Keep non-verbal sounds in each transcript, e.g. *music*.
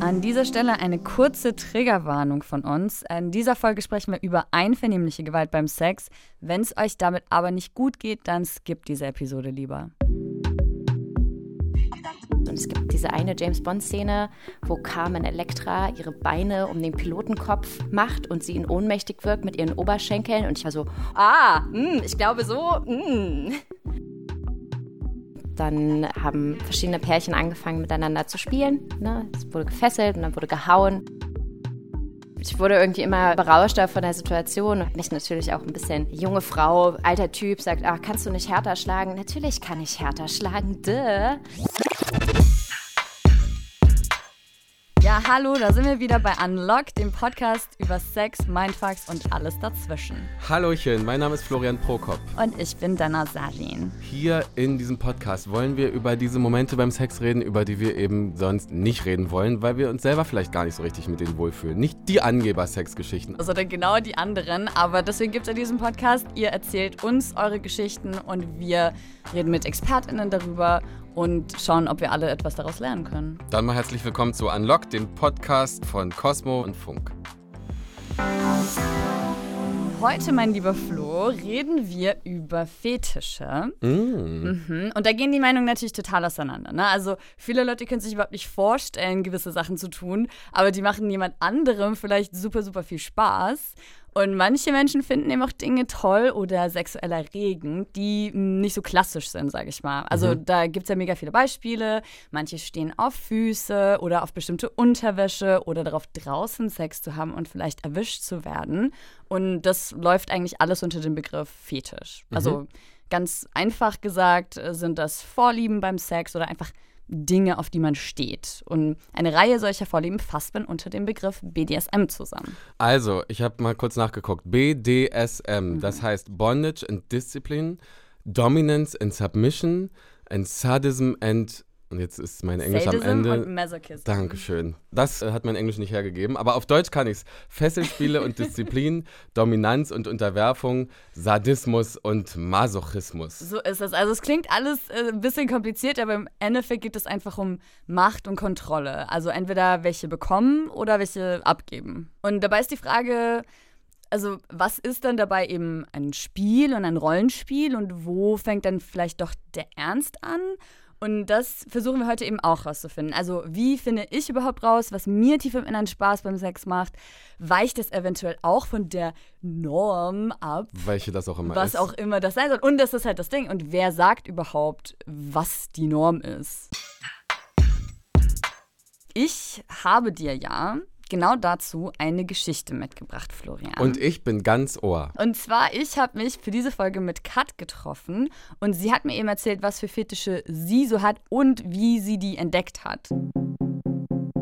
An dieser Stelle eine kurze Triggerwarnung von uns. In dieser Folge sprechen wir über einvernehmliche Gewalt beim Sex. Wenn es euch damit aber nicht gut geht, dann skippt diese Episode lieber. Und es gibt diese eine James Bond-Szene, wo Carmen Electra ihre Beine um den Pilotenkopf macht und sie ihn ohnmächtig wirkt mit ihren Oberschenkeln. Und ich war so, ah, mh, ich glaube so. Mh. Dann haben verschiedene Pärchen angefangen miteinander zu spielen. Ne? Es wurde gefesselt und dann wurde gehauen. Ich wurde irgendwie immer berauschter von der Situation und mich natürlich auch ein bisschen junge Frau, alter Typ, sagt, ach, kannst du nicht härter schlagen? Natürlich kann ich härter schlagen, duh. Ja, hallo, da sind wir wieder bei Unlock, dem Podcast über Sex, Mindfucks und alles dazwischen. Hallöchen, mein Name ist Florian Prokop. Und ich bin Dana Sarin. Hier in diesem Podcast wollen wir über diese Momente beim Sex reden, über die wir eben sonst nicht reden wollen, weil wir uns selber vielleicht gar nicht so richtig mit denen wohlfühlen. Nicht die Angeber-Sex-Geschichten. Sondern genau die anderen. Aber deswegen gibt es in diesem Podcast, ihr erzählt uns eure Geschichten und wir reden mit ExpertInnen darüber und schauen, ob wir alle etwas daraus lernen können. Dann mal herzlich willkommen zu Unlock, dem Podcast von Cosmo und Funk. Heute, mein lieber Flo, reden wir über Fetische. Mm. Mhm. Und da gehen die Meinungen natürlich total auseinander. Ne? Also viele Leute können sich überhaupt nicht vorstellen, gewisse Sachen zu tun, aber die machen jemand anderem vielleicht super, super viel Spaß. Und manche Menschen finden eben auch Dinge toll oder sexuell erregend, die nicht so klassisch sind, sage ich mal. Also Mhm. da gibt es ja mega viele Beispiele. Manche stehen auf Füße oder auf bestimmte Unterwäsche oder darauf, draußen Sex zu haben und vielleicht erwischt zu werden. Und das läuft eigentlich alles unter dem Begriff Fetisch. Also ganz einfach gesagt äh, sind das Vorlieben beim Sex oder einfach Dinge, auf die man steht. Und eine Reihe solcher Vorlieben fasst man unter dem Begriff BDSM zusammen. Also, ich habe mal kurz nachgeguckt. BDSM, das heißt Bondage and Discipline, Dominance and Submission, and Sadism and. Und jetzt ist mein Englisch Sadism am Ende. und Masochism. Dankeschön. Das äh, hat mein Englisch nicht hergegeben. Aber auf Deutsch kann ich es. Fesselspiele und *laughs* Disziplin, Dominanz und Unterwerfung, Sadismus und Masochismus. So ist es. Also es klingt alles äh, ein bisschen kompliziert, aber im Endeffekt geht es einfach um Macht und Kontrolle. Also entweder welche bekommen oder welche abgeben. Und dabei ist die Frage, also was ist dann dabei eben ein Spiel und ein Rollenspiel und wo fängt dann vielleicht doch der Ernst an? Und das versuchen wir heute eben auch rauszufinden. Also, wie finde ich überhaupt raus, was mir tief im Inneren Spaß beim Sex macht? Weicht es eventuell auch von der Norm ab? Welche das auch immer was ist. auch immer das sein soll. Und das ist halt das Ding. Und wer sagt überhaupt, was die Norm ist? Ich habe dir ja genau dazu eine Geschichte mitgebracht, Florian. Und ich bin ganz Ohr. Und zwar, ich habe mich für diese Folge mit Kat getroffen und sie hat mir eben erzählt, was für Fetische sie so hat und wie sie die entdeckt hat.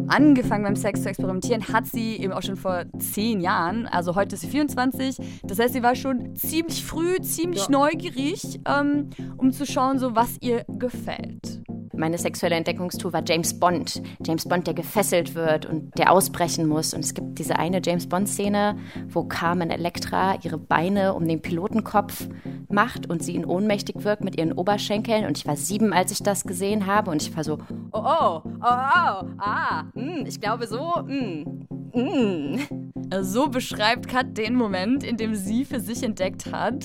Angefangen beim Sex zu experimentieren hat sie eben auch schon vor zehn Jahren. Also heute ist sie 24. Das heißt, sie war schon ziemlich früh, ziemlich neugierig, ähm, um zu schauen, so was ihr gefällt. Meine sexuelle Entdeckungstour war James Bond. James Bond, der gefesselt wird und der ausbrechen muss. Und es gibt diese eine James Bond-Szene, wo Carmen Electra ihre Beine um den Pilotenkopf macht und sie ihn ohnmächtig wirkt mit ihren Oberschenkeln. Und ich war sieben, als ich das gesehen habe. Und ich war so, oh, oh, oh, oh, ah, mm, ich glaube so, mm, mm. So beschreibt Kat den Moment, in dem sie für sich entdeckt hat,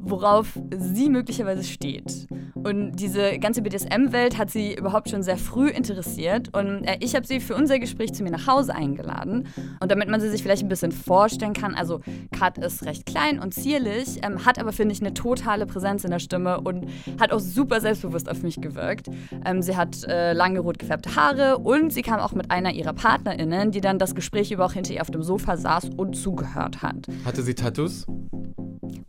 worauf sie möglicherweise steht. Und diese ganze BDSM-Welt hat sie überhaupt schon sehr früh interessiert. Und äh, ich habe sie für unser Gespräch zu mir nach Hause eingeladen. Und damit man sie sich vielleicht ein bisschen vorstellen kann, also Kat ist recht klein und zierlich, ähm, hat aber, finde ich, eine totale Präsenz in der Stimme und hat auch super selbstbewusst auf mich gewirkt. Ähm, sie hat äh, lange rot gefärbte Haare und sie kam auch mit einer ihrer PartnerInnen, die dann das Gespräch über auch hinter ihr auf dem Sofa saß und zugehört hat. Hatte sie Tattoos?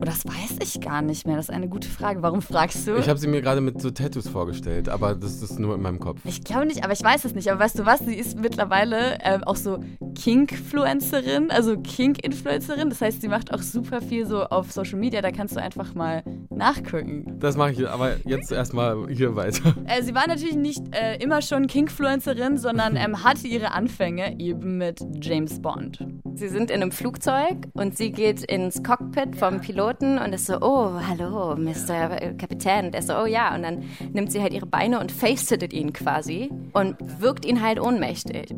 Oh, das weiß ich gar nicht mehr. Das ist eine gute Frage. Warum fragst du? Ich habe sie mir gerade mit so Tattoos vorgestellt, aber das ist nur in meinem Kopf. Ich glaube nicht, aber ich weiß es nicht. Aber weißt du was? Sie ist mittlerweile ähm, auch so Kink-Fluencerin, also Kink-Influencerin. Das heißt, sie macht auch super viel so auf Social Media. Da kannst du einfach mal nachgucken. Das mache ich aber jetzt erstmal hier weiter. Äh, sie war natürlich nicht äh, immer schon Kink-Fluencerin, sondern ähm, hatte ihre Anfänge eben mit James Bond. Sie sind in einem Flugzeug und sie geht ins Cockpit vom Piloten und ist so, oh, hallo, Mr. Kapitän. Und er ist so, oh ja. Und dann nimmt sie halt ihre Beine und facesittet ihn quasi und wirkt ihn halt ohnmächtig.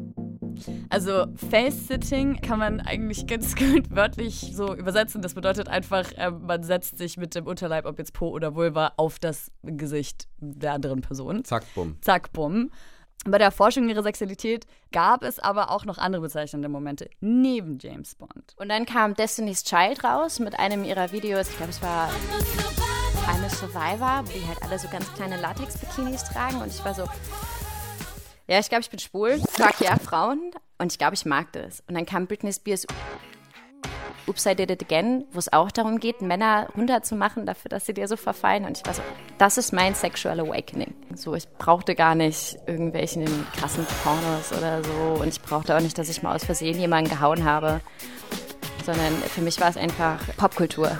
Also Face-Sitting kann man eigentlich ganz *laughs* gut wörtlich so übersetzen. Das bedeutet einfach, äh, man setzt sich mit dem Unterleib, ob jetzt Po oder Vulva, auf das Gesicht der anderen Person. Zack, bumm. Zack, bumm. Bei der Forschung ihrer Sexualität gab es aber auch noch andere bezeichnende Momente neben James Bond. Und dann kam Destiny's Child raus mit einem ihrer Videos, ich glaube, es war I'm a Survivor, wo die halt alle so ganz kleine Latex-Bikinis tragen und ich war so, ja, ich glaube, ich bin schwul, mag ja Frauen und ich glaube, ich mag das. Und dann kam Britney Spears Oops, I Did It Again, wo es auch darum geht, Männer runterzumachen dafür, dass sie dir so verfallen. Und ich war so, das ist mein Sexual Awakening. So, ich brauchte gar nicht irgendwelchen krassen Pornos oder so. Und ich brauchte auch nicht, dass ich mal aus Versehen jemanden gehauen habe. Sondern für mich war es einfach Popkultur.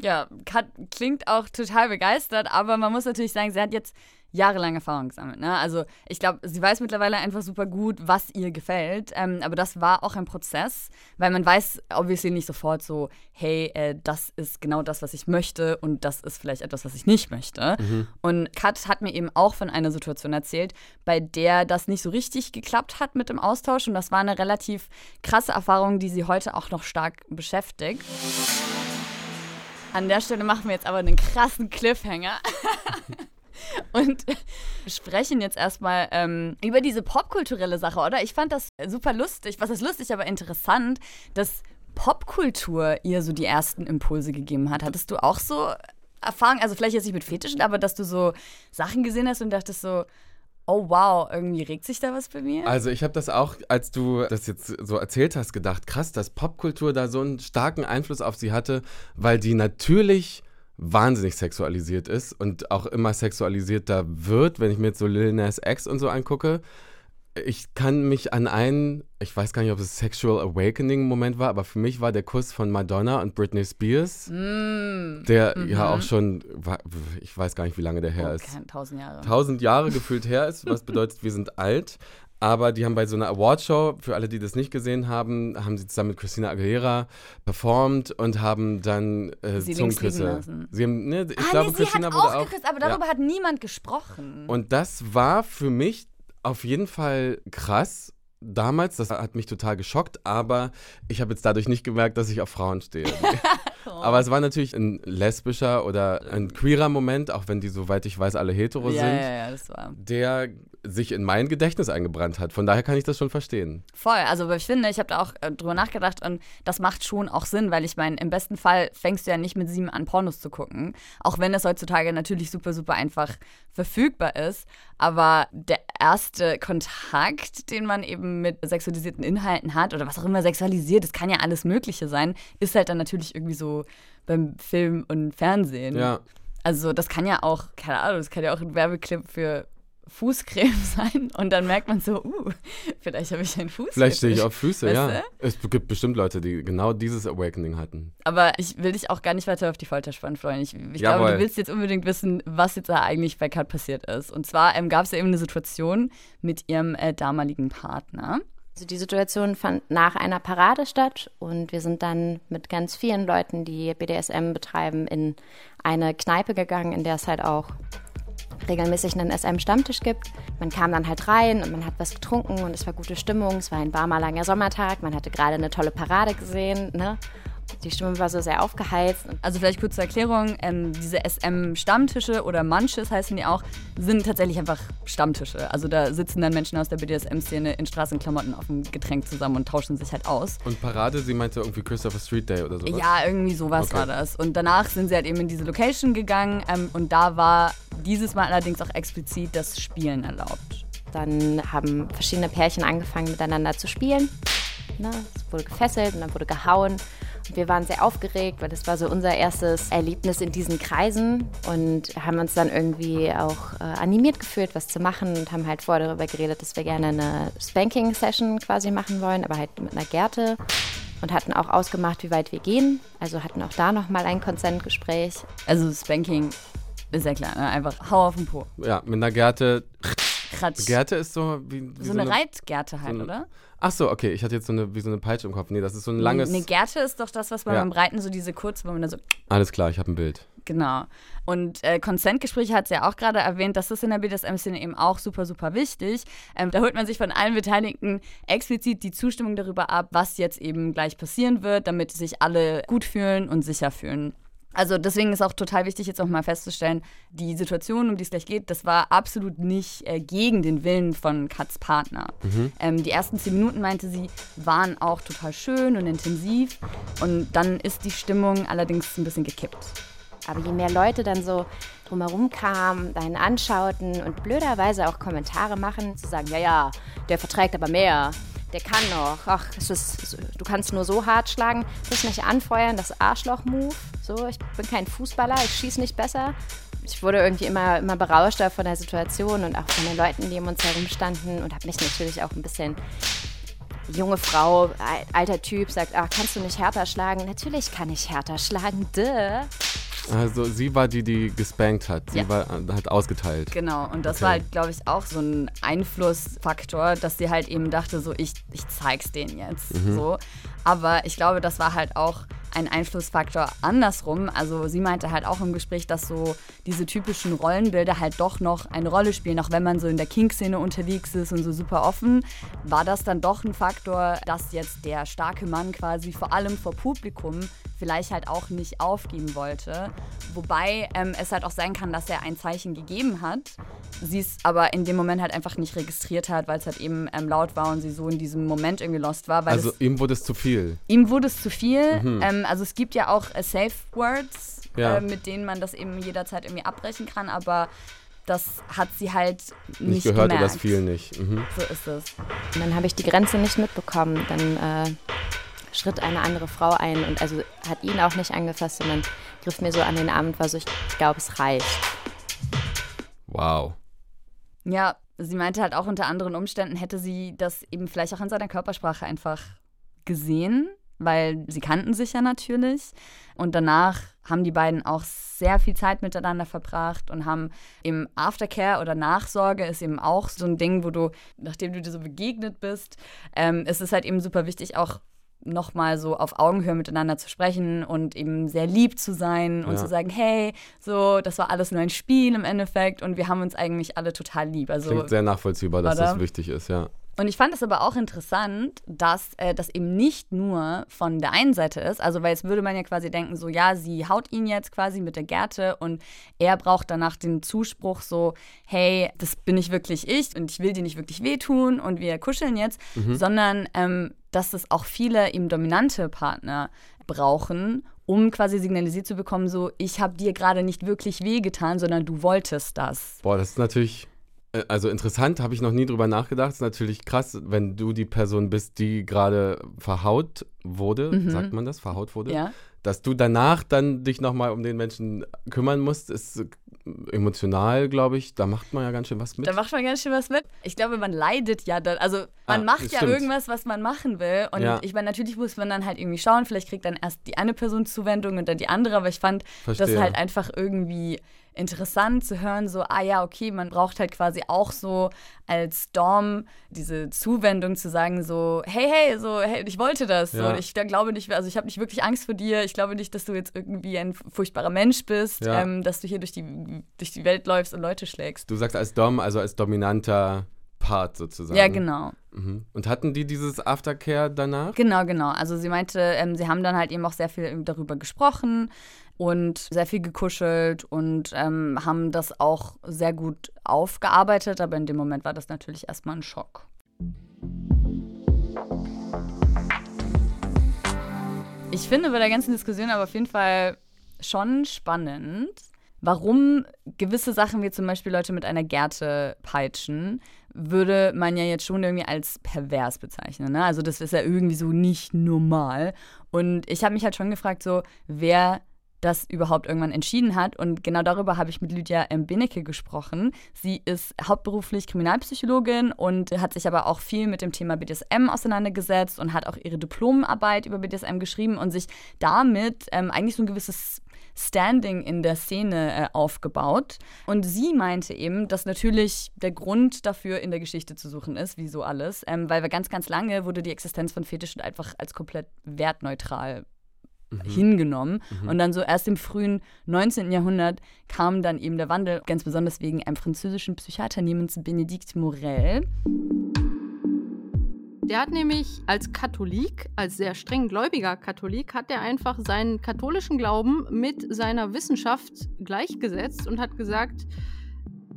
Ja, Kat klingt auch total begeistert, aber man muss natürlich sagen, sie hat jetzt jahrelang Erfahrung gesammelt. Ne? Also ich glaube, sie weiß mittlerweile einfach super gut, was ihr gefällt. Ähm, aber das war auch ein Prozess, weil man weiß obviously nicht sofort so, hey, äh, das ist genau das, was ich möchte und das ist vielleicht etwas, was ich nicht möchte. Mhm. Und Kat hat mir eben auch von einer Situation erzählt, bei der das nicht so richtig geklappt hat mit dem Austausch. Und das war eine relativ krasse Erfahrung, die sie heute auch noch stark beschäftigt. An der Stelle machen wir jetzt aber einen krassen Cliffhanger. *laughs* und sprechen jetzt erstmal ähm, über diese popkulturelle Sache, oder? Ich fand das super lustig, was ist lustig, aber interessant, dass Popkultur ihr so die ersten Impulse gegeben hat. Hattest du auch so Erfahrungen, also vielleicht jetzt nicht mit Fetischen, aber dass du so Sachen gesehen hast und dachtest so, oh wow, irgendwie regt sich da was bei mir? Also ich habe das auch, als du das jetzt so erzählt hast, gedacht, krass, dass Popkultur da so einen starken Einfluss auf sie hatte, weil die natürlich wahnsinnig sexualisiert ist und auch immer sexualisierter wird, wenn ich mir jetzt so Lil Nas X und so angucke. Ich kann mich an einen, ich weiß gar nicht, ob es Sexual Awakening Moment war, aber für mich war der Kuss von Madonna und Britney Spears, mm. der mhm. ja auch schon, ich weiß gar nicht, wie lange der her oh, ist. Tausend Jahre. Tausend Jahre gefühlt her ist, was bedeutet, wir sind alt. Aber die haben bei so einer Awardshow, für alle, die das nicht gesehen haben, haben sie zusammen mit Christina Aguilera performt und haben dann äh, sie Zungenküsse. Sie haben, ne, ich ah, glaube, nee, Christina hat wurde auch geküsst, aber darüber ja. hat niemand gesprochen. Und das war für mich auf jeden Fall krass damals. Das hat mich total geschockt, aber ich habe jetzt dadurch nicht gemerkt, dass ich auf Frauen stehe. *laughs* Aber es war natürlich ein lesbischer oder ein queerer Moment, auch wenn die, soweit ich weiß, alle hetero ja, sind. Ja, ja, das war. Der sich in mein Gedächtnis eingebrannt hat. Von daher kann ich das schon verstehen. Voll. Also ich finde, ich habe da auch äh, drüber nachgedacht und das macht schon auch Sinn, weil ich meine, im besten Fall fängst du ja nicht mit sieben an, Pornos zu gucken. Auch wenn es heutzutage natürlich super, super einfach verfügbar ist. Aber der erste Kontakt, den man eben mit sexualisierten Inhalten hat oder was auch immer sexualisiert, das kann ja alles Mögliche sein, ist halt dann natürlich irgendwie so beim Film und Fernsehen. Ja. Also das kann ja auch, keine Ahnung, das kann ja auch ein Werbeclip für Fußcreme *laughs* sein und dann merkt man so, uh, vielleicht habe ich einen Fuß. Vielleicht stehe ich auf Füße, ja. Du? Es gibt bestimmt Leute, die genau dieses Awakening hatten. Aber ich will dich auch gar nicht weiter auf die Folter spannen, Freund. Ich, ich glaube, du willst jetzt unbedingt wissen, was jetzt da eigentlich bei Kat passiert ist. Und zwar ähm, gab es ja eben eine Situation mit ihrem äh, damaligen Partner. Also die Situation fand nach einer Parade statt und wir sind dann mit ganz vielen Leuten, die BDSM betreiben, in eine Kneipe gegangen, in der es halt auch regelmäßig einen SM-Stammtisch gibt. Man kam dann halt rein und man hat was getrunken und es war gute Stimmung. Es war ein warmer, langer Sommertag. Man hatte gerade eine tolle Parade gesehen. Ne? Die Stimmung war so sehr aufgeheizt. Also vielleicht kurz zur Erklärung, ähm, diese SM-Stammtische oder Munches heißen die auch, sind tatsächlich einfach Stammtische. Also da sitzen dann Menschen aus der BDSM-Szene in Straßenklamotten auf dem Getränk zusammen und tauschen sich halt aus. Und Parade, sie meinte irgendwie Christopher Street Day oder sowas? Ja, irgendwie sowas okay. war das. Und danach sind sie halt eben in diese Location gegangen ähm, und da war dieses Mal allerdings auch explizit das Spielen erlaubt. Dann haben verschiedene Pärchen angefangen miteinander zu spielen. Ne? Es wurde gefesselt und dann wurde gehauen. Wir waren sehr aufgeregt, weil das war so unser erstes Erlebnis in diesen Kreisen und haben uns dann irgendwie auch äh, animiert gefühlt, was zu machen und haben halt vorher darüber geredet, dass wir gerne eine Spanking-Session quasi machen wollen, aber halt mit einer Gerte und hatten auch ausgemacht, wie weit wir gehen. Also hatten auch da nochmal ein Konsentgespräch. Also Spanking ist ja klar, ne? einfach hau auf den Po. Ja, mit einer Gerte Kratsch. Gerte ist so wie, wie so, eine, Reitgerte halt, so eine- oder? Ach so, okay. Ich hatte jetzt so eine, wie so eine Peitsche im Kopf. Nee, das ist so ein langes. Eine Gerte ist doch das, was man Ja. beim Reiten so diese kurz, wo man da so Alles klar, ich habe ein Bild. Genau. Und äh, Consent-Gespräche hat sie ja auch gerade erwähnt, das ist in der BDSM-Szene eben auch super, super wichtig. Ähm, da holt man sich von allen Beteiligten explizit die Zustimmung darüber ab, was jetzt eben gleich passieren wird, damit sich alle gut fühlen und sicher fühlen. Also deswegen ist auch total wichtig, jetzt auch mal festzustellen, die Situation, um die es gleich geht, das war absolut nicht äh, gegen den Willen von Katz Partner. Ähm, die ersten zehn Minuten, meinte sie, waren auch total schön und intensiv. Und dann ist die Stimmung allerdings ein bisschen gekippt. Aber je mehr Leute dann so drumherum kamen, einen anschauten und blöderweise auch Kommentare machen, zu sagen, ja, ja, der verträgt aber mehr, der kann noch, ach, ist, du kannst nur so hart schlagen, das nicht anfeuern, das Arschloch-Move, so, ich bin kein Fußballer, ich schieße nicht besser. Ich wurde irgendwie immer, immer berauschter von der Situation und auch von den Leuten, die um uns herum standen und habe mich natürlich auch ein bisschen junge Frau, al- alter Typ, sagt, ach, kannst du nicht härter schlagen? Natürlich kann ich härter schlagen, duh. Also sie war die, die gespankt hat. Sie Ja. war, hat ausgeteilt. Genau, und das Okay. war halt, glaube ich, auch so ein Einflussfaktor, dass sie halt eben dachte, so, ich, ich zeig's denen jetzt. So. Aber ich glaube, das war halt auch ein Einflussfaktor andersrum. Also sie meinte halt auch im Gespräch, dass so diese typischen Rollenbilder halt doch noch eine Rolle spielen, auch wenn man so in der King-Szene unterwegs ist und so super offen, war das dann doch ein Faktor, dass jetzt der starke Mann quasi vor allem vor Publikum vielleicht halt auch nicht aufgeben wollte. Wobei ähm, es halt auch sein kann, dass er ein Zeichen gegeben hat, sie es aber in dem Moment halt einfach nicht registriert hat, weil es halt eben ähm, laut war und sie so in diesem Moment irgendwie lost war. Weil Also es, ihm wurde es zu viel. ihm wurde es zu viel. Ähm, also es gibt ja auch äh, Safe Words, Ja. äh, mit denen man das eben jederzeit irgendwie abbrechen kann, aber das hat sie halt nicht, Nicht gehört oder gemerkt. das viel nicht. Mhm. So ist es. Und dann habe ich die Grenze nicht mitbekommen. Dann äh, schritt eine andere Frau ein und also hat ihn auch nicht angefasst, sondern griff mir so an den Arm und war so, ich, ich glaube, es reicht. Wow. Ja, sie meinte halt auch unter anderen Umständen hätte sie das eben vielleicht auch an seiner Körpersprache einfach gesehen, weil sie kannten sich ja natürlich. Und danach haben die beiden auch sehr viel Zeit miteinander verbracht und haben im Aftercare oder Nachsorge ist eben auch so ein Ding, wo du, nachdem du dir so begegnet bist, ähm, ist es halt eben super wichtig, auch nochmal so auf Augenhöhe miteinander zu sprechen und eben sehr lieb zu sein und Ja. zu sagen, hey, so, das war alles nur ein Spiel im Endeffekt und wir haben uns eigentlich alle total lieb. Also Klingt sehr nachvollziehbar, dass Oder? das wichtig ist, ja. Und ich fand es aber auch interessant, dass äh, das eben nicht nur von der einen Seite ist. Also, weil jetzt würde man ja quasi denken, so, ja, sie haut ihn jetzt quasi mit der Gerte und er braucht danach den Zuspruch, so, hey, das bin ich wirklich ich und ich will dir nicht wirklich wehtun und wir kuscheln jetzt, sondern ähm, dass es auch viele eben dominante Partner brauchen, um quasi signalisiert zu bekommen, so, ich habe dir gerade nicht wirklich wehgetan, sondern du wolltest das. Boah, das ist natürlich, also interessant, habe ich noch nie drüber nachgedacht. Ist natürlich krass, wenn du die Person bist, die gerade verhaut wurde, sagt man das, verhaut wurde, Ja. dass du danach dann dich nochmal um den Menschen kümmern musst, ist äh, emotional, glaube ich. Da macht man ja ganz schön was mit. Da macht man ganz schön was mit. Ich glaube, man leidet ja dann. Also man Ah, macht das ja stimmt. irgendwas, was man machen will. Und Ja. ich meine, natürlich muss man dann halt irgendwie schauen. Vielleicht kriegt dann erst die eine Person Zuwendung und dann die andere. Aber ich fand das Verstehe. halt einfach irgendwie interessant zu hören, so, ah ja, okay, man braucht halt quasi auch so als Dom diese Zuwendung zu sagen, so, hey, hey, so, hey, ich wollte das. Ja. So, ich da glaube nicht, also ich habe nicht wirklich Angst vor dir. Ich glaube nicht, dass du jetzt irgendwie ein furchtbarer Mensch bist, Ja. ähm, dass du hier durch die, durch die Welt läufst und Leute schlägst. Du sagst als Dom, also als dominanter Part sozusagen. Ja, genau. Mhm. Und hatten die dieses Aftercare danach? Genau, genau. Also sie meinte, ähm, sie haben dann halt eben auch sehr viel darüber gesprochen und sehr viel gekuschelt und ähm, haben das auch sehr gut aufgearbeitet, aber in dem Moment war das natürlich erstmal ein Schock. Ich finde bei der ganzen Diskussion aber auf jeden Fall schon spannend, warum gewisse Sachen wie zum Beispiel Leute mit einer Gerte peitschen, würde man ja jetzt schon irgendwie als pervers bezeichnen. Ne? Also das ist ja irgendwie so nicht normal. Und ich habe mich halt schon gefragt, so wer das überhaupt irgendwann entschieden hat. Und genau darüber habe ich mit Lydia M. Benecke gesprochen. Sie ist hauptberuflich Kriminalpsychologin und hat sich aber auch viel mit dem Thema BDSM auseinandergesetzt und hat auch ihre Diplomarbeit über BDSM geschrieben und sich damit ähm, eigentlich so ein gewisses Standing in der Szene äh, aufgebaut. Und sie meinte eben, dass natürlich der Grund dafür in der Geschichte zu suchen ist, wie so alles, ähm, weil wir ganz, ganz lange wurde die Existenz von Fetischen einfach als komplett wertneutral Mhm. hingenommen. Mhm. Und dann so erst im frühen 19. Jahrhundert kam dann eben der Wandel, ganz besonders wegen einem französischen Psychiater namens Benedikt Morel. Der hat nämlich als Katholik, als sehr streng gläubiger Katholik, hat er einfach seinen katholischen Glauben mit seiner Wissenschaft gleichgesetzt und hat gesagt,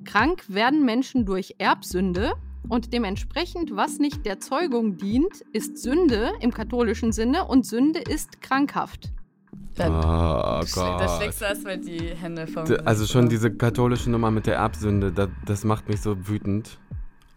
krank werden Menschen durch Erbsünde und dementsprechend, was nicht der Zeugung dient, ist Sünde im katholischen Sinne und Sünde ist krankhaft. Dann, oh Gott. Da schlägst du erstmal die Hände vom. Also schon diese katholische Nummer mit der Erbsünde, das, das macht mich so wütend.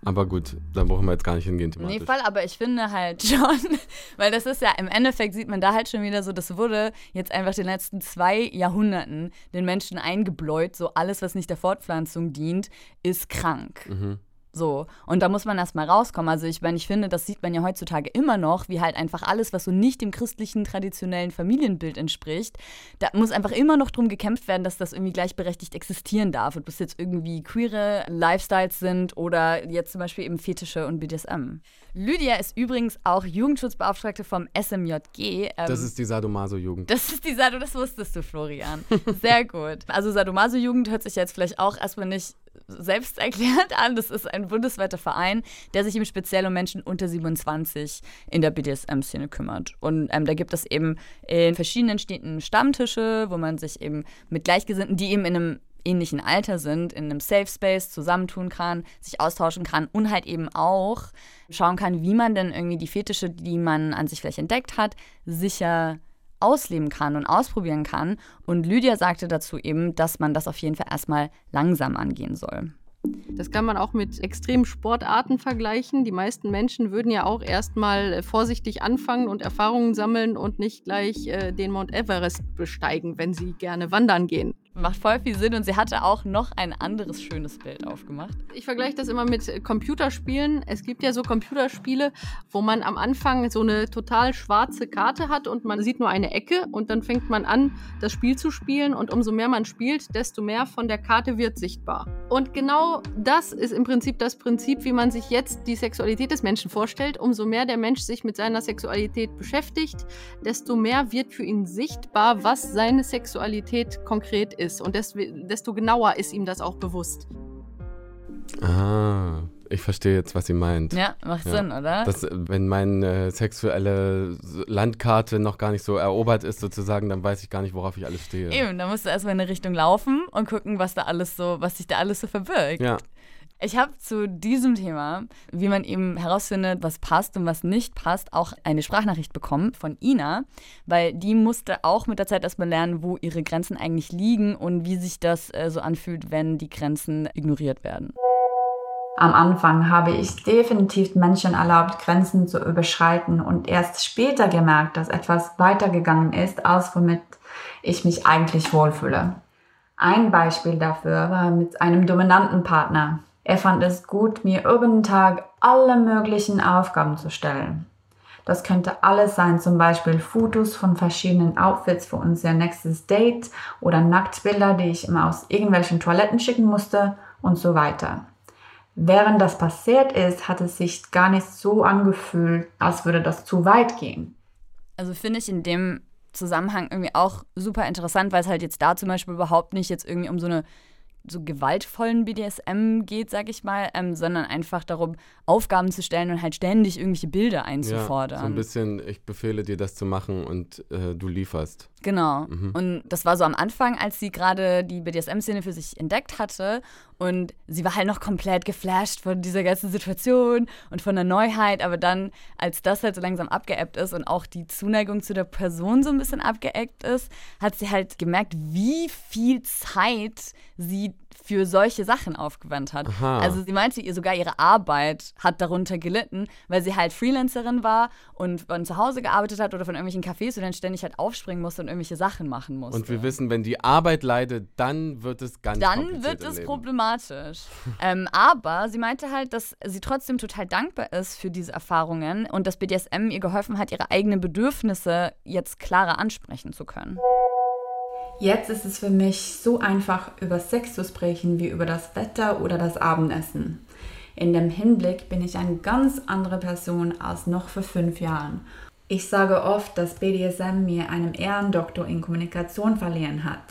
Aber gut, da brauchen wir jetzt gar nicht hingehen. Thematisch. Nee, voll, aber ich finde halt *laughs* schon, weil das ist ja, im Endeffekt sieht man da halt schon wieder so, das wurde jetzt einfach den letzten zwei Jahrhunderten den Menschen eingebläut, so alles, was nicht der Fortpflanzung dient, ist krank. Mhm. So, und da muss man erstmal rauskommen. Also ich meine, ich finde, das sieht man ja heutzutage immer noch, wie halt einfach alles, was so nicht dem christlichen traditionellen Familienbild entspricht, da muss einfach immer noch drum gekämpft werden, dass das irgendwie gleichberechtigt existieren darf. Ob das jetzt irgendwie queere Lifestyles sind oder jetzt zum Beispiel eben Fetische und BDSM. Lydia ist übrigens auch Jugendschutzbeauftragte vom SMJG. Ähm, das ist die Sadomaso-Jugend. Das ist die Sado, das wusstest du, Florian. Sehr gut. Also Sadomaso-Jugend hört sich jetzt vielleicht auch erstmal nicht selbst erklärt *laughs* an. Das ist ein bundesweiter Verein, der sich eben speziell um Menschen unter 27 in der BDSM-Szene kümmert. Und ähm, da gibt es eben in verschiedenen Städten Stammtische, wo man sich eben mit Gleichgesinnten, die eben in einem ähnlichen Alter sind, in einem Safe Space zusammentun kann, sich austauschen kann und halt eben auch schauen kann, wie man denn irgendwie die Fetische, die man an sich vielleicht entdeckt hat, sicher ausleben kann und ausprobieren kann. Und Lydia sagte dazu eben, dass man das auf jeden Fall erstmal langsam angehen soll. Das kann man auch mit extremen Sportarten vergleichen. Die meisten Menschen würden ja auch erstmal vorsichtig anfangen und Erfahrungen sammeln und nicht gleich äh, den Mount Everest besteigen, wenn sie gerne wandern gehen. Macht voll viel Sinn und sie hatte auch noch ein anderes schönes Bild aufgemacht. Ich vergleiche das immer mit Computerspielen. Es gibt ja so Computerspiele, wo man am Anfang so eine total schwarze Karte hat und man sieht nur eine Ecke und dann fängt man an, das Spiel zu spielen und umso mehr man spielt, desto mehr von der Karte wird sichtbar. Und genau das ist im Prinzip das Prinzip, wie man sich jetzt die Sexualität des Menschen vorstellt. Umso mehr der Mensch sich mit seiner Sexualität beschäftigt, desto mehr wird für ihn sichtbar, was seine Sexualität konkret ist ist. Und desto genauer ist ihm das auch bewusst. Ah, ich verstehe jetzt, was sie meint. Ja, macht ja. Sinn, oder? Das, wenn meine sexuelle Landkarte noch gar nicht so erobert ist, sozusagen, dann weiß ich gar nicht, worauf ich alles stehe. Eben, da musst du erstmal in eine Richtung laufen und gucken, was da alles so, was sich da alles so verbirgt. Ja. Ich habe zu diesem Thema, wie man eben herausfindet, was passt und was nicht passt, auch eine Sprachnachricht bekommen von Ina, weil die musste auch mit der Zeit erstmal lernen, wo ihre Grenzen eigentlich liegen und wie sich das äh, so anfühlt, wenn die Grenzen ignoriert werden. Am Anfang habe ich definitiv Menschen erlaubt, Grenzen zu überschreiten und erst später gemerkt, dass etwas weitergegangen ist, als womit ich mich eigentlich wohlfühle. Ein Beispiel dafür war mit einem dominanten Partner. Er fand es gut, mir jeden Tag alle möglichen Aufgaben zu stellen. Das könnte alles sein, zum Beispiel Fotos von verschiedenen Outfits für unser nächstes Date oder Nacktbilder, die ich immer aus irgendwelchen Toiletten schicken musste und so weiter. Während das passiert ist, hat es sich gar nicht so angefühlt, als würde das zu weit gehen. Also finde ich in dem Zusammenhang irgendwie auch super interessant, weil es halt jetzt da zum Beispiel überhaupt nicht jetzt irgendwie um so eine so gewaltvollen BDSM geht, sag ich mal, ähm, sondern einfach darum, Aufgaben zu stellen und halt ständig irgendwelche Bilder einzufordern. Ja, so ein bisschen, ich befehle dir das zu machen und äh, du lieferst. Genau. Mhm. Und das war so am Anfang, als sie gerade die BDSM-Szene für sich entdeckt hatte. Und sie war halt noch komplett geflasht von dieser ganzen Situation und von der Neuheit. Aber dann, als das halt so langsam abgeebbt ist und auch die Zuneigung zu der Person so ein bisschen abgeebbt ist, hat sie halt gemerkt, wie viel Zeit sie für solche Sachen aufgewandt hat. Aha. Also sie meinte, ihr sogar ihre Arbeit hat darunter gelitten, weil sie halt Freelancerin war und von zu Hause gearbeitet hat oder von irgendwelchen Cafés und dann ständig halt aufspringen musste und irgendwelche Sachen machen musste. Und wir wissen, wenn die Arbeit leidet, dann wird es ganz Dann wird es problematisch. *laughs* ähm, aber sie meinte halt, dass sie trotzdem total dankbar ist für diese Erfahrungen und dass BDSM ihr geholfen hat, ihre eigenen Bedürfnisse jetzt klarer ansprechen zu können. Jetzt ist es für mich so einfach, über Sex zu sprechen wie über das Wetter oder das Abendessen. In dem Hinblick bin ich eine ganz andere Person als noch vor fünf Jahren. Ich sage oft, dass BDSM mir einen Ehrendoktor in Kommunikation verliehen hat.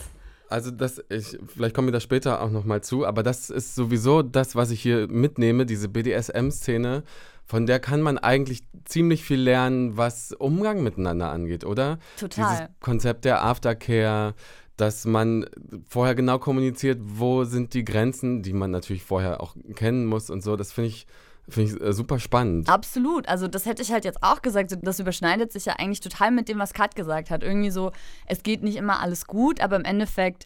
Also das, ich, vielleicht kommen wir da später auch nochmal zu, aber das ist sowieso das, was ich hier mitnehme, diese BDSM-Szene, von der kann man eigentlich ziemlich viel lernen, was Umgang miteinander angeht, oder? Total. Dieses Konzept der Aftercare, dass man vorher genau kommuniziert, wo sind die Grenzen, die man natürlich vorher auch kennen muss und so. Das finde ich, find ich äh, super spannend. Absolut. Also das hätte ich halt jetzt auch gesagt. Das überschneidet sich ja eigentlich total mit dem, was Kat gesagt hat. Irgendwie so, es geht nicht immer alles gut, aber im Endeffekt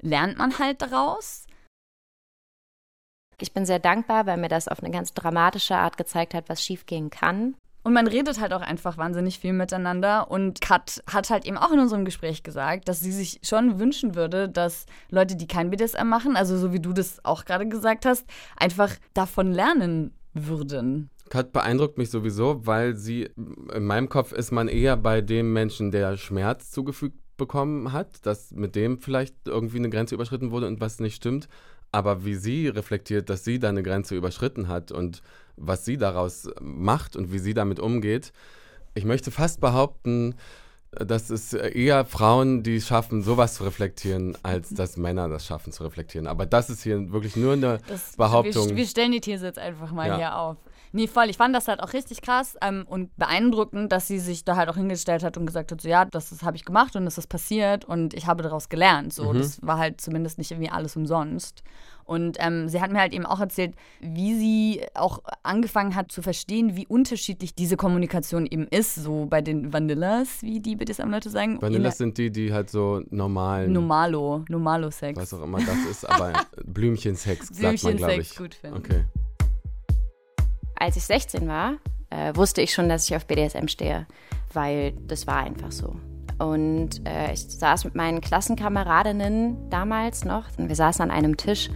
lernt man halt daraus. Ich bin sehr dankbar, weil mir das auf eine ganz dramatische Art gezeigt hat, was schiefgehen kann. Und man redet halt auch einfach wahnsinnig viel miteinander. Und Kat hat halt eben auch in unserem Gespräch gesagt, dass sie sich schon wünschen würde, dass Leute, die kein BDSM machen, also so wie du das auch gerade gesagt hast, einfach davon lernen würden. Kat beeindruckt mich sowieso, weil sie, in meinem Kopf ist man eher bei dem Menschen, der Schmerz zugefügt bekommen hat, dass mit dem vielleicht irgendwie eine Grenze überschritten wurde und was nicht stimmt. Aber wie sie reflektiert, dass sie da eine Grenze überschritten hat und was sie daraus macht und wie sie damit umgeht. Ich möchte fast behaupten, dass es eher Frauen, die schaffen, sowas zu reflektieren, als dass Männer das schaffen zu reflektieren. Aber das ist hier wirklich nur eine Das, Behauptung. Wir, wir stellen die These jetzt einfach mal Ja. hier auf. Nee, voll. Ich fand das halt auch richtig krass ähm, und beeindruckend, dass sie sich da halt auch hingestellt hat und gesagt hat, so ja, das, das habe ich gemacht und das ist passiert und ich habe daraus gelernt. So, Mhm. das war halt zumindest nicht irgendwie alles umsonst. Und ähm, sie hat mir halt eben auch erzählt, wie sie auch angefangen hat zu verstehen, wie unterschiedlich diese Kommunikation eben ist, so bei den Vanillas, wie die BDSM-Leute sagen. Vanillas sind die, die halt so normalen, Normalo, Normalo-Sex. was auch immer das ist, aber *laughs* Blümchensex, sagt man, glaube Blümchensex ich. gut finden. Okay. Als ich 16 war, äh, wusste ich schon, dass ich auf BDSM stehe, weil das war einfach so. Und äh, ich saß mit meinen Klassenkameradinnen damals noch und wir saßen an einem Tisch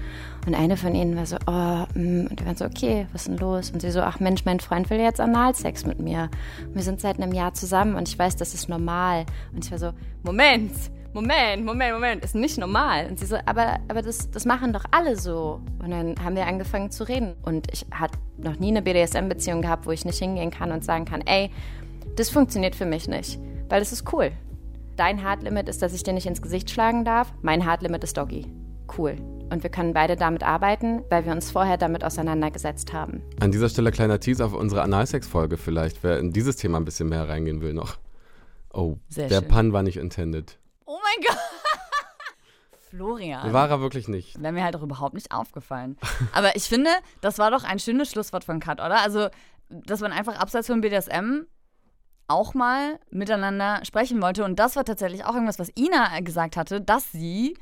und eine von ihnen war so, oh, mm, und wir waren so, okay, was ist denn los? Und sie so, ach Mensch, mein Freund will jetzt Analsex mit mir. Und wir sind seit einem Jahr zusammen und ich weiß, das ist normal. Und ich war so, Moment, Moment, Moment, Moment, ist nicht normal. Und sie so, aber, aber das, das machen doch alle so. Und dann haben wir angefangen zu reden. Und ich hatte noch nie eine BDSM-Beziehung gehabt, wo ich nicht hingehen kann und sagen kann, ey, das funktioniert für mich nicht, weil das ist cool. Dein Hardlimit ist, dass ich dir nicht ins Gesicht schlagen darf. Mein Hardlimit ist Doggy. Cool. Und wir können beide damit arbeiten, weil wir uns vorher damit auseinandergesetzt haben. An dieser Stelle kleiner Tease auf unsere Analsex-Folge vielleicht, wer in dieses Thema ein bisschen mehr reingehen will noch. Oh, Sehr der schön. Pun war nicht intended. Oh mein Gott! Florian. War er wirklich nicht. Wäre mir halt auch überhaupt nicht aufgefallen. Aber ich finde, das war doch ein schönes Schlusswort von Kat, oder? Also, dass man einfach abseits von BDSM auch mal miteinander sprechen wollte. Und das war tatsächlich auch irgendwas, was Ina gesagt hatte, dass sie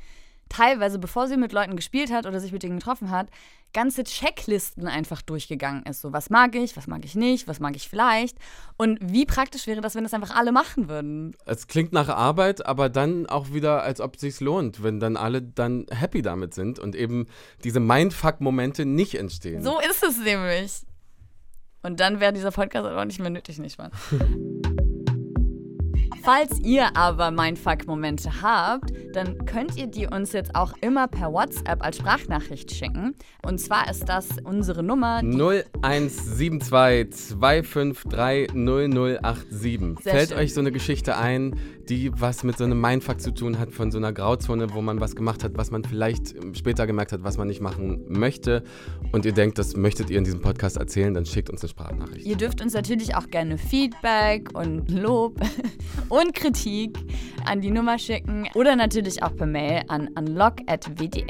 teilweise, bevor sie mit Leuten gespielt hat oder sich mit denen getroffen hat, ganze Checklisten einfach durchgegangen ist. So, was mag ich, was mag ich nicht, was mag ich vielleicht. Und wie praktisch wäre das, wenn das einfach alle machen würden? Es klingt nach Arbeit, aber dann auch wieder, als ob es sich lohnt, wenn dann alle dann happy damit sind und eben diese Mindfuck-Momente nicht entstehen. So ist es nämlich. Und dann wäre dieser Podcast auch nicht mehr nötig, nicht wahr? *laughs* Falls ihr aber Mindfuck-Momente habt, dann könnt ihr die uns jetzt auch immer per WhatsApp als Sprachnachricht schicken. Und zwar ist das unsere Nummer. Die 0172 253 0087. Sehr Fällt schön. euch so eine Geschichte ein, die was mit so einem Mindfuck zu tun hat, von so einer Grauzone, wo man was gemacht hat, was man vielleicht später gemerkt hat, was man nicht machen möchte und ihr denkt, das möchtet ihr in diesem Podcast erzählen, dann schickt uns eine Sprachnachricht. Ihr dürft uns natürlich auch gerne Feedback und Lob *laughs* und Kritik an die Nummer schicken oder natürlich auch per Mail an unlock.wdr.de.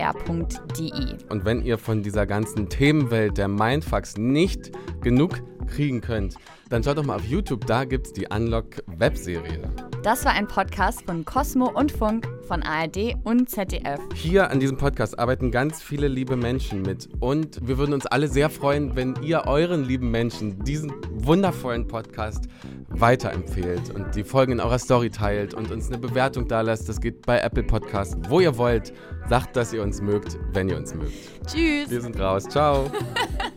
Und wenn ihr von dieser ganzen Themenwelt der Mindfucks nicht genug kriegen könnt, dann schaut doch mal auf YouTube, da gibt's die Unlock-Webserie. Das war ein Podcast von Cosmo und Funk, von ARD und ZDF. Hier an diesem Podcast arbeiten ganz viele liebe Menschen mit und wir würden uns alle sehr freuen, wenn ihr euren lieben Menschen diesen wundervollen Podcast weiterempfehlt und die Folgen in eurer Story teilt und uns eine Bewertung da lasst. Das geht bei Apple Podcasts, wo ihr wollt. Sagt, dass ihr uns mögt, wenn ihr uns mögt. Tschüss! Wir sind raus. Ciao. *laughs*